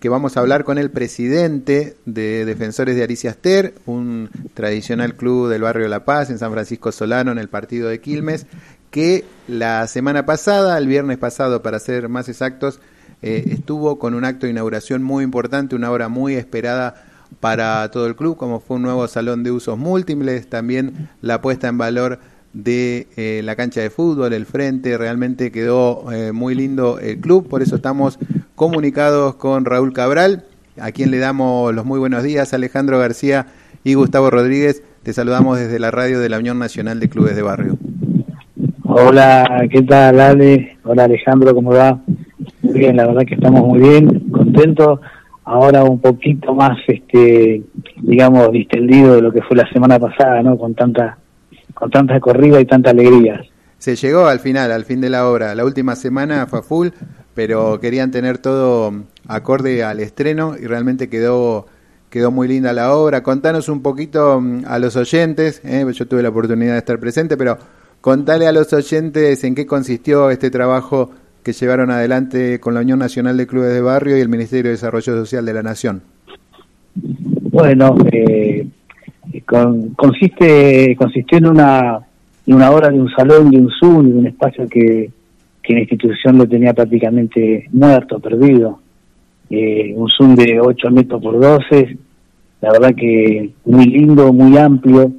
que vamos a hablar con el presidente de Defensores de Ariciaster, un tradicional club del barrio La Paz en San Francisco Solano en el partido de Quilmes, que la semana pasada, el viernes pasado para ser más exactos, eh, estuvo con un acto de inauguración muy importante, una obra muy esperada para todo el club, como fue un nuevo salón de usos múltiples, también la puesta en valor de eh, la cancha de fútbol, el frente, realmente quedó eh, muy lindo el club, por eso estamos comunicados con Raúl Cabral, a quien le damos los muy buenos días, Alejandro García y Gustavo Rodríguez, te saludamos desde la radio de la Unión Nacional de Clubes de Barrio. Hola, ¿qué tal Ale? Hola Alejandro, ¿cómo va? Muy bien, la verdad que estamos muy bien, contentos ahora un poquito más, este, digamos, distendido de lo que fue la semana pasada, ¿no? Con tanta, con tanta corrida y tanta alegría. Se llegó al final, al fin de la obra. La última semana fue full, pero querían tener todo acorde al estreno y realmente quedó quedó muy linda la obra. Contanos un poquito mm, a los oyentes, ¿eh? yo tuve la oportunidad de estar presente, pero contale a los oyentes en qué consistió este trabajo que llevaron adelante con la Unión Nacional de Clubes de Barrio y el Ministerio de Desarrollo Social de la Nación? Bueno, eh, consiste consistió en una, en una hora de un salón, de un Zoom, de un espacio que, que la institución lo tenía prácticamente muerto, perdido. Eh, un Zoom de 8 metros por 12, la verdad que muy lindo, muy amplio,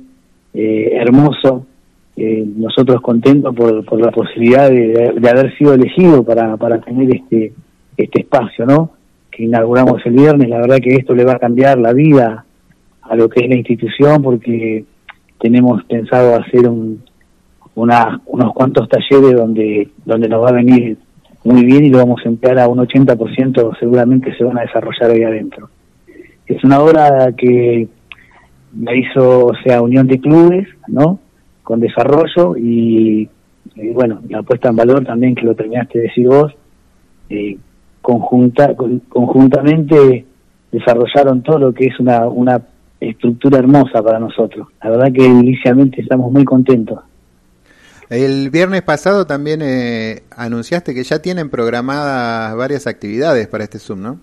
eh, hermoso, eh, nosotros contentos por, por la posibilidad de, haber sido elegido para, para tener este, este espacio, ¿no? Que inauguramos el viernes. La verdad que esto le va a cambiar la vida a lo que es la institución porque tenemos pensado hacer un, una, unos cuantos talleres donde, donde nos va a venir muy bien y lo vamos a emplear a un 80% seguramente se van a desarrollar ahí adentro. Es una obra que la hizo, o sea, Unión de Clubes, ¿no? con desarrollo y, bueno, la puesta en valor también que lo terminaste de decir vos, eh, conjunta, conjuntamente desarrollaron todo lo que es una, una estructura hermosa para nosotros. La verdad que inicialmente estamos muy contentos. El viernes pasado también eh, anunciaste que ya tienen programadas varias actividades para este Zoom, ¿no?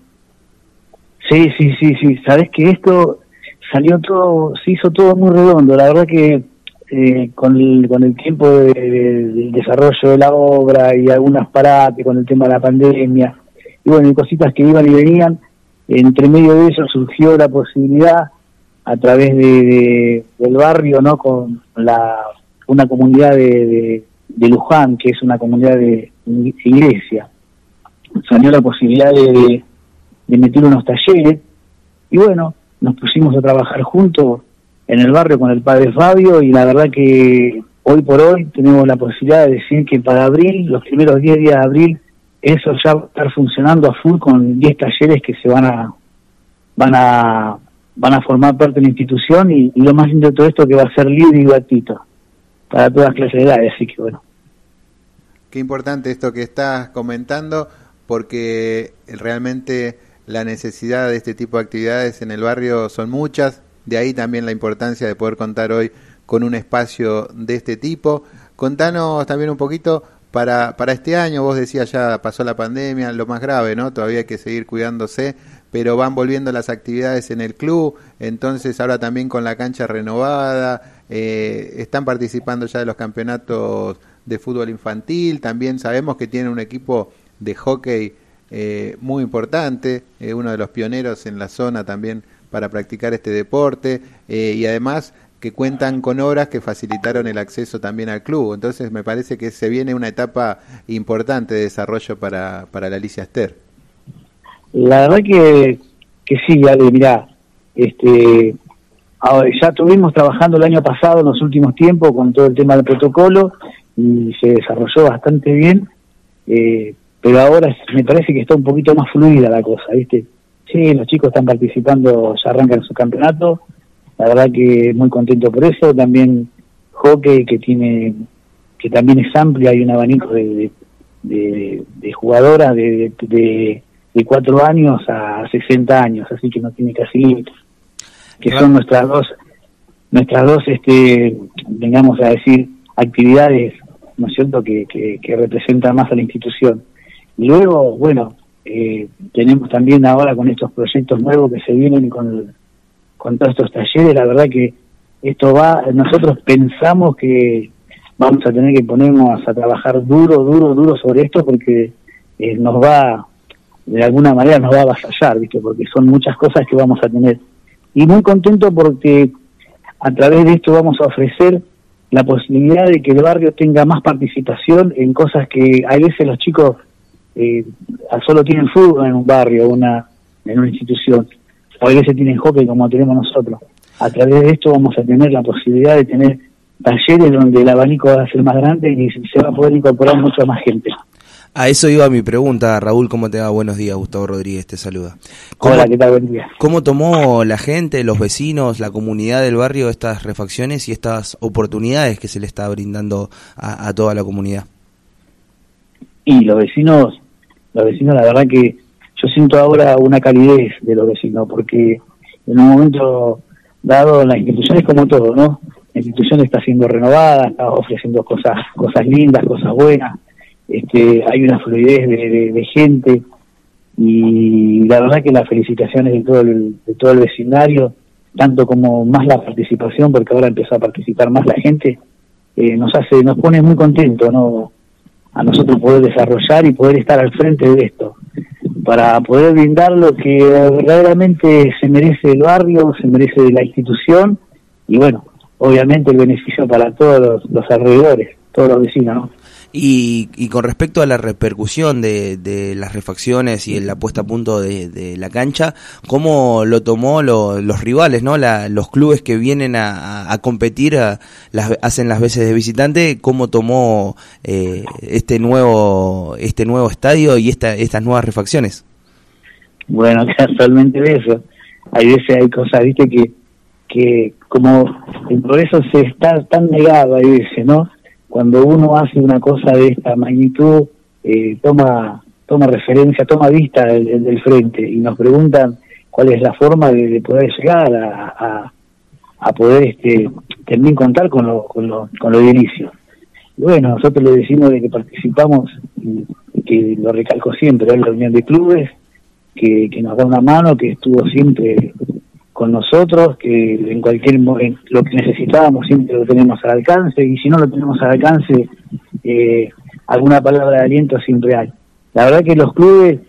Sí, sí, sí, sí. Sabes que esto salió todo, se hizo todo muy redondo. La verdad que eh, con, el, con el tiempo del desarrollo de la obra y algunas parates con el tema de la pandemia, y bueno, y cositas que iban y venían, entre medio de eso surgió la posibilidad a través de, del barrio, ¿no? Con la una comunidad de, de, Luján, que es una comunidad de iglesia, salió la posibilidad de, de meter unos talleres, y bueno, nos pusimos a trabajar juntos en el barrio con el padre Fabio y la verdad que hoy por hoy tenemos la posibilidad de decir que para abril, los primeros 10 días de abril, eso ya va a estar funcionando a full con 10 talleres que se van a van a van a formar parte de la institución y, lo más lindo de todo esto que va a ser libre y gratuito para todas las clases de edades, así que bueno. Qué importante esto que estás comentando porque realmente la necesidad de este tipo de actividades en el barrio son muchas, de ahí también la importancia de poder contar hoy con un espacio de este tipo. Contanos también un poquito para, para este año, vos decías ya pasó la pandemia, lo más grave, ¿no? Todavía hay que seguir cuidándose, pero van volviendo las actividades en el club, entonces ahora también con la cancha renovada, eh, están participando ya de los campeonatos de fútbol infantil, también sabemos que tienen un equipo de hockey eh, muy importante, eh, uno de los pioneros en la zona también para practicar este deporte eh, y además que cuentan con obras que facilitaron el acceso también al club. Entonces me parece que se viene una etapa importante de desarrollo para, para la Alicia Ester. La verdad que, que sí, Ale, mirá, este, ya estuvimos trabajando el año pasado, en los últimos tiempos, con todo el tema del protocolo y se desarrolló bastante bien, eh, pero ahora me parece que está un poquito más fluida la cosa, ¿viste? Sí, los chicos están participando, ya arrancan su campeonato. La verdad que muy contento por eso. También hockey que tiene, que también es amplio, hay un abanico de, de, de, jugadoras de, de, de, cuatro años a 60 años, así que no tiene casi que son nuestras dos, nuestras dos, este, vengamos a decir, actividades, ¿no es cierto?, que, que, que representan más a la institución. Y luego, bueno, eh, tenemos también ahora con estos proyectos nuevos que se vienen con, con todos estos talleres, la verdad que esto va, nosotros pensamos que vamos a tener que ponernos a trabajar duro, duro, duro sobre esto porque eh, nos va, de alguna manera nos va a avasallar, ¿viste? porque son muchas cosas que vamos a tener. Y muy contento porque a través de esto vamos a ofrecer la posibilidad de que el barrio tenga más participación en cosas que a veces los chicos eh, solo tienen fútbol en un barrio, una, en una institución, o a veces tienen hockey como tenemos nosotros. A través de esto vamos a tener la posibilidad de tener talleres donde el abanico va a ser más grande y se va a poder incorporar mucha más gente. A eso iba mi pregunta, Raúl, ¿cómo te va? Buenos días, Gustavo Rodríguez te saluda. Hola, ¿qué tal? Buen día. ¿Cómo tomó la gente, los vecinos, la comunidad del barrio estas refacciones y estas oportunidades que se le está brindando a, toda la comunidad? Y los vecinos, los vecinos, la verdad que yo siento ahora una calidez de los vecinos, porque en un momento dado la institución es como todo, ¿no? La institución está siendo renovada, está ofreciendo cosas, cosas lindas, cosas buenas este, hay una fluidez de, gente y la verdad que las felicitaciones de todo el, de todo el vecindario, tanto como más la participación, porque ahora empezó a participar más la gente, eh, nos hace, nos pone muy contentos, ¿no? a nosotros poder desarrollar y poder estar al frente de esto, para poder brindar lo que verdaderamente se merece el barrio, se merece la institución y bueno, obviamente el beneficio para todos los alrededores, todos los vecinos, ¿no? Y, y, con respecto a la repercusión de, de, las refacciones y la puesta a punto de, la cancha, ¿cómo lo tomó los rivales, no los clubes que vienen a, competir, las, hacen las veces de visitante? ¿Cómo tomó eh, este nuevo este nuevo estadio y esta, estas nuevas refacciones? Bueno, casualmente de eso. Hay veces hay cosas, viste, que, que como el progreso se está tan negado, hay veces, ¿no? Cuando uno hace una cosa de esta magnitud, eh, toma toma referencia, toma vista del, frente y nos preguntan cuál es la forma de, poder llegar a, a, poder este, también contar con lo, con lo, con lo. Y bueno, nosotros le decimos de que participamos, y, que lo recalco siempre, en la Unión de Clubes, que, que nos da una mano, que estuvo siempre con nosotros, que en cualquier momento lo que necesitábamos siempre lo tenemos al alcance y si no lo tenemos al alcance, eh, alguna palabra de aliento siempre hay. La verdad que los clubes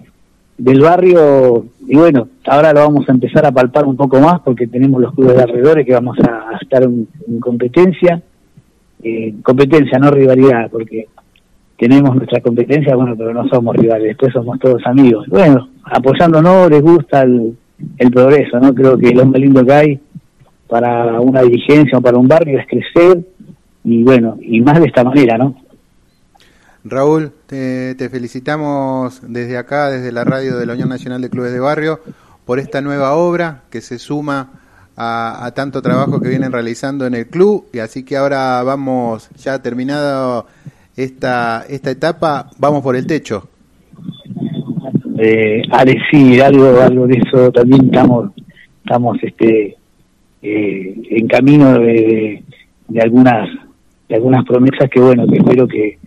del barrio, y bueno, ahora lo vamos a empezar a palpar un poco más porque tenemos los clubes de alrededores que vamos a, estar en, competencia, eh, competencia, no rivalidad, porque tenemos nuestra competencia, bueno, pero no somos rivales, después somos todos amigos. Bueno, apoyándonos, les gusta el el progreso, ¿no? Creo que lo más lindo que hay para una dirigencia o para un barrio es crecer y bueno, y más de esta manera, ¿no? Raúl, te, felicitamos desde acá, desde la radio de la Unión Nacional de Clubes de Barrio, por esta nueva obra que se suma a, tanto trabajo que vienen realizando en el club y así que ahora vamos, ya terminado esta, esta etapa, vamos por el techo eh, Ale, sí, algo, algo de eso también estamos, estamos este, eh, en camino de, de, algunas, de algunas promesas que bueno, que espero que,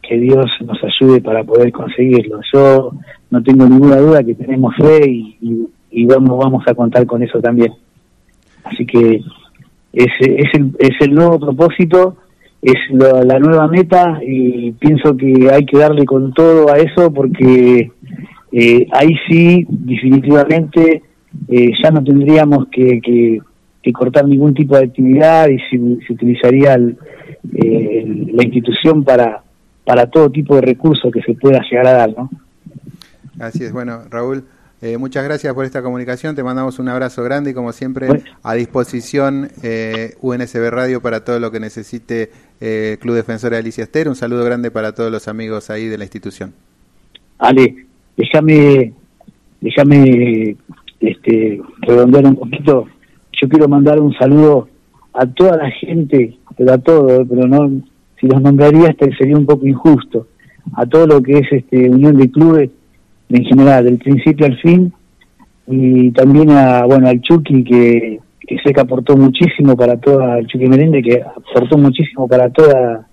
que Dios nos ayude para poder conseguirlo. Yo no tengo ninguna duda que tenemos fe y, vamos, a contar con eso también. Así que es, es, el, es el nuevo propósito, es la nueva meta y pienso que hay que darle con todo a eso porque eh, ahí sí, definitivamente, eh, ya no tendríamos que, que, cortar ningún tipo de actividad y se, utilizaría eh, la institución para, para todo tipo de recursos que se pueda llegar a dar, ¿no? Así es, bueno, Raúl. muchas gracias por esta comunicación, te mandamos un abrazo grande y como siempre a disposición UNSB Radio para todo lo que necesite Club Defensor de Alicia Ester. Un saludo grande para todos los amigos ahí de la institución. Ale, déjame, déjame este, redondear un poquito. Yo quiero mandar un saludo a toda la gente, pero a todo, pero no, si los nombraría este sería un poco injusto, a todo lo que es este Unión de Clubes en general, del principio al fin, y también a, bueno, al Chucky que, que sé que aportó muchísimo para toda, el Chucky Merende que aportó muchísimo para toda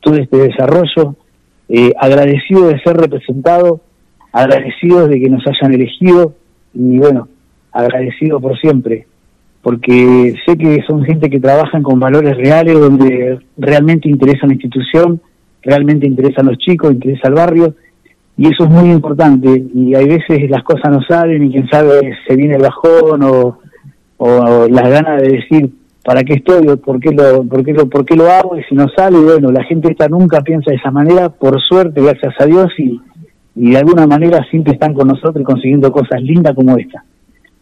todo este desarrollo, eh, agradecido de ser representado agradecidos de que nos hayan elegido y bueno, agradecido por siempre, porque sé que son gente que trabajan con valores reales, donde realmente interesa la institución, realmente interesan los chicos, interesa el barrio, y eso es muy importante, y hay veces las cosas no salen y quién sabe se viene el bajón o, o las ganas de decir, ¿para qué estoy? ¿Por qué, lo, por, qué lo, ¿Por qué lo hago? Y si no sale, bueno, la gente esta nunca piensa de esa manera, por suerte, gracias a Dios, y, y de alguna manera siempre están con nosotros consiguiendo cosas lindas como esta.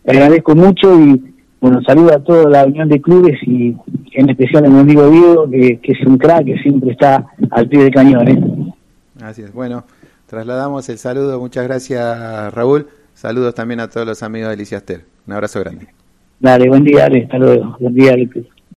Le agradezco mucho y bueno, saludo a toda la unión de clubes y en especial a mi amigo Diego, que, que es un crack, que siempre está al pie del cañón. ¿eh? Así es, bueno, trasladamos el saludo, muchas gracias Raúl, saludos también a todos los amigos de Liciaster, un abrazo grande. Dale, buen día, Ale, hasta luego, buen día, Ale.